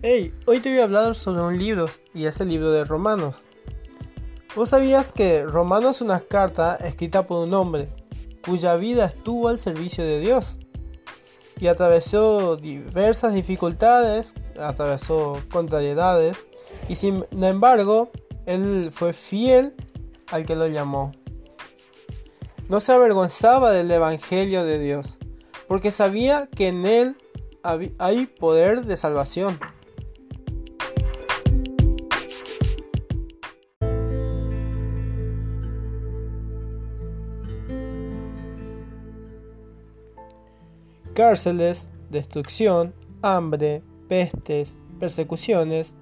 Hey, hoy te voy a hablar sobre un libro y es el libro de Romanos. ¿Vos sabías que Romanos es una carta escrita por un hombre cuya vida estuvo al servicio de Dios y atravesó diversas dificultades, atravesó contrariedades y sin embargo él fue fiel al que lo llamó. No se avergonzaba del Evangelio de Dios porque sabía que en él hay poder de salvación. Cárceles, destrucción, hambre, pestes, persecuciones,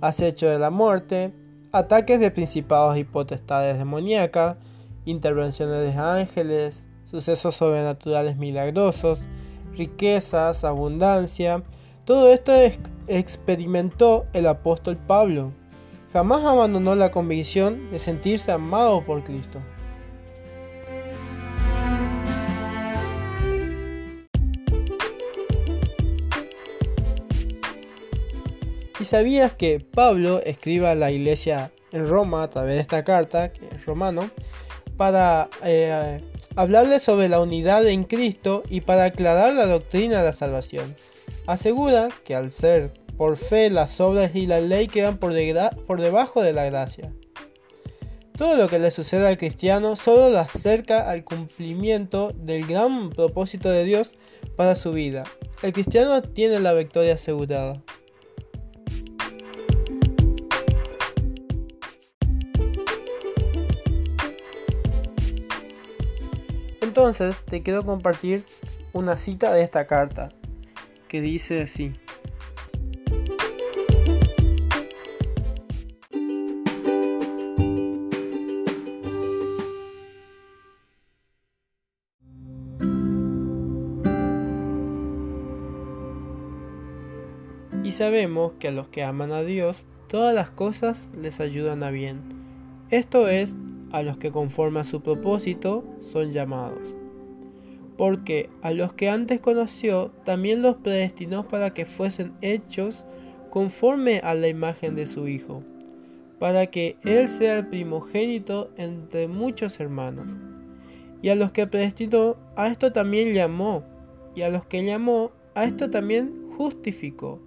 acecho de la muerte, ataques de principados y potestades demoníacas, intervenciones de ángeles, sucesos sobrenaturales milagrosos, riquezas, abundancia. Todo esto experimentó el apóstol Pablo. Jamás abandonó la convicción de sentirse amado por Cristo. ¿Y sabías que Pablo escribe a la iglesia en Roma a través de esta carta, que es romano, para eh, hablarle sobre la unidad en Cristo y para aclarar la doctrina de la salvación? Asegura que al ser por fe las obras y la ley quedan por, por debajo de la gracia. Todo lo que le sucede al cristiano solo lo acerca al cumplimiento del gran propósito de Dios para su vida. El cristiano tiene la victoria asegurada. Entonces te quiero compartir una cita de esta carta que dice así. Y sabemos que a los que aman a Dios, todas las cosas les ayudan a bien. Esto es a los que conforme a su propósito son llamados. Porque a los que antes conoció, también los predestinó para que fuesen hechos conforme a la imagen de su Hijo, para que Él sea el primogénito entre muchos hermanos. Y a los que predestinó, a esto también llamó, y a los que llamó, a esto también justificó,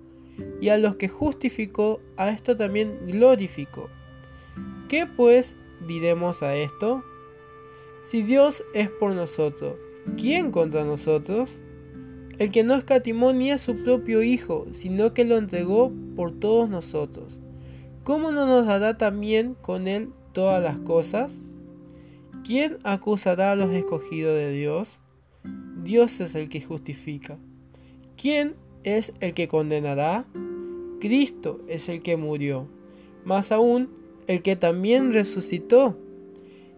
y a los que justificó, a esto también glorificó. ¿Qué pues diremos a esto? Si Dios es por nosotros, ¿quién contra nosotros? El que no escatimó ni a su propio Hijo, sino que lo entregó por todos nosotros. ¿Cómo no nos dará también con él todas las cosas? ¿Quién acusará a los escogidos de Dios? Dios es el que justifica. ¿Quién es el que condenará? Cristo es el que murió. Más aún, el que también resucitó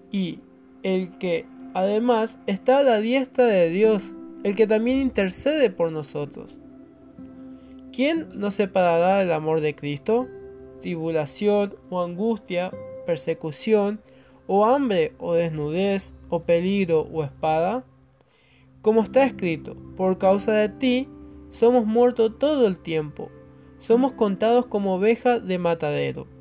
y el que además está a la diestra de Dios, el que también intercede por nosotros. ¿Quién nos separará del amor de Cristo? Tribulación o angustia, persecución o hambre o desnudez o peligro o espada. Como está escrito, por causa de ti somos muertos todo el tiempo, somos contados como ovejas de matadero.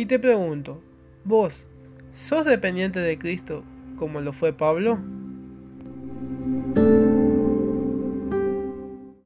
Y te pregunto, ¿vos sos dependiente de Cristo como lo fue Pablo?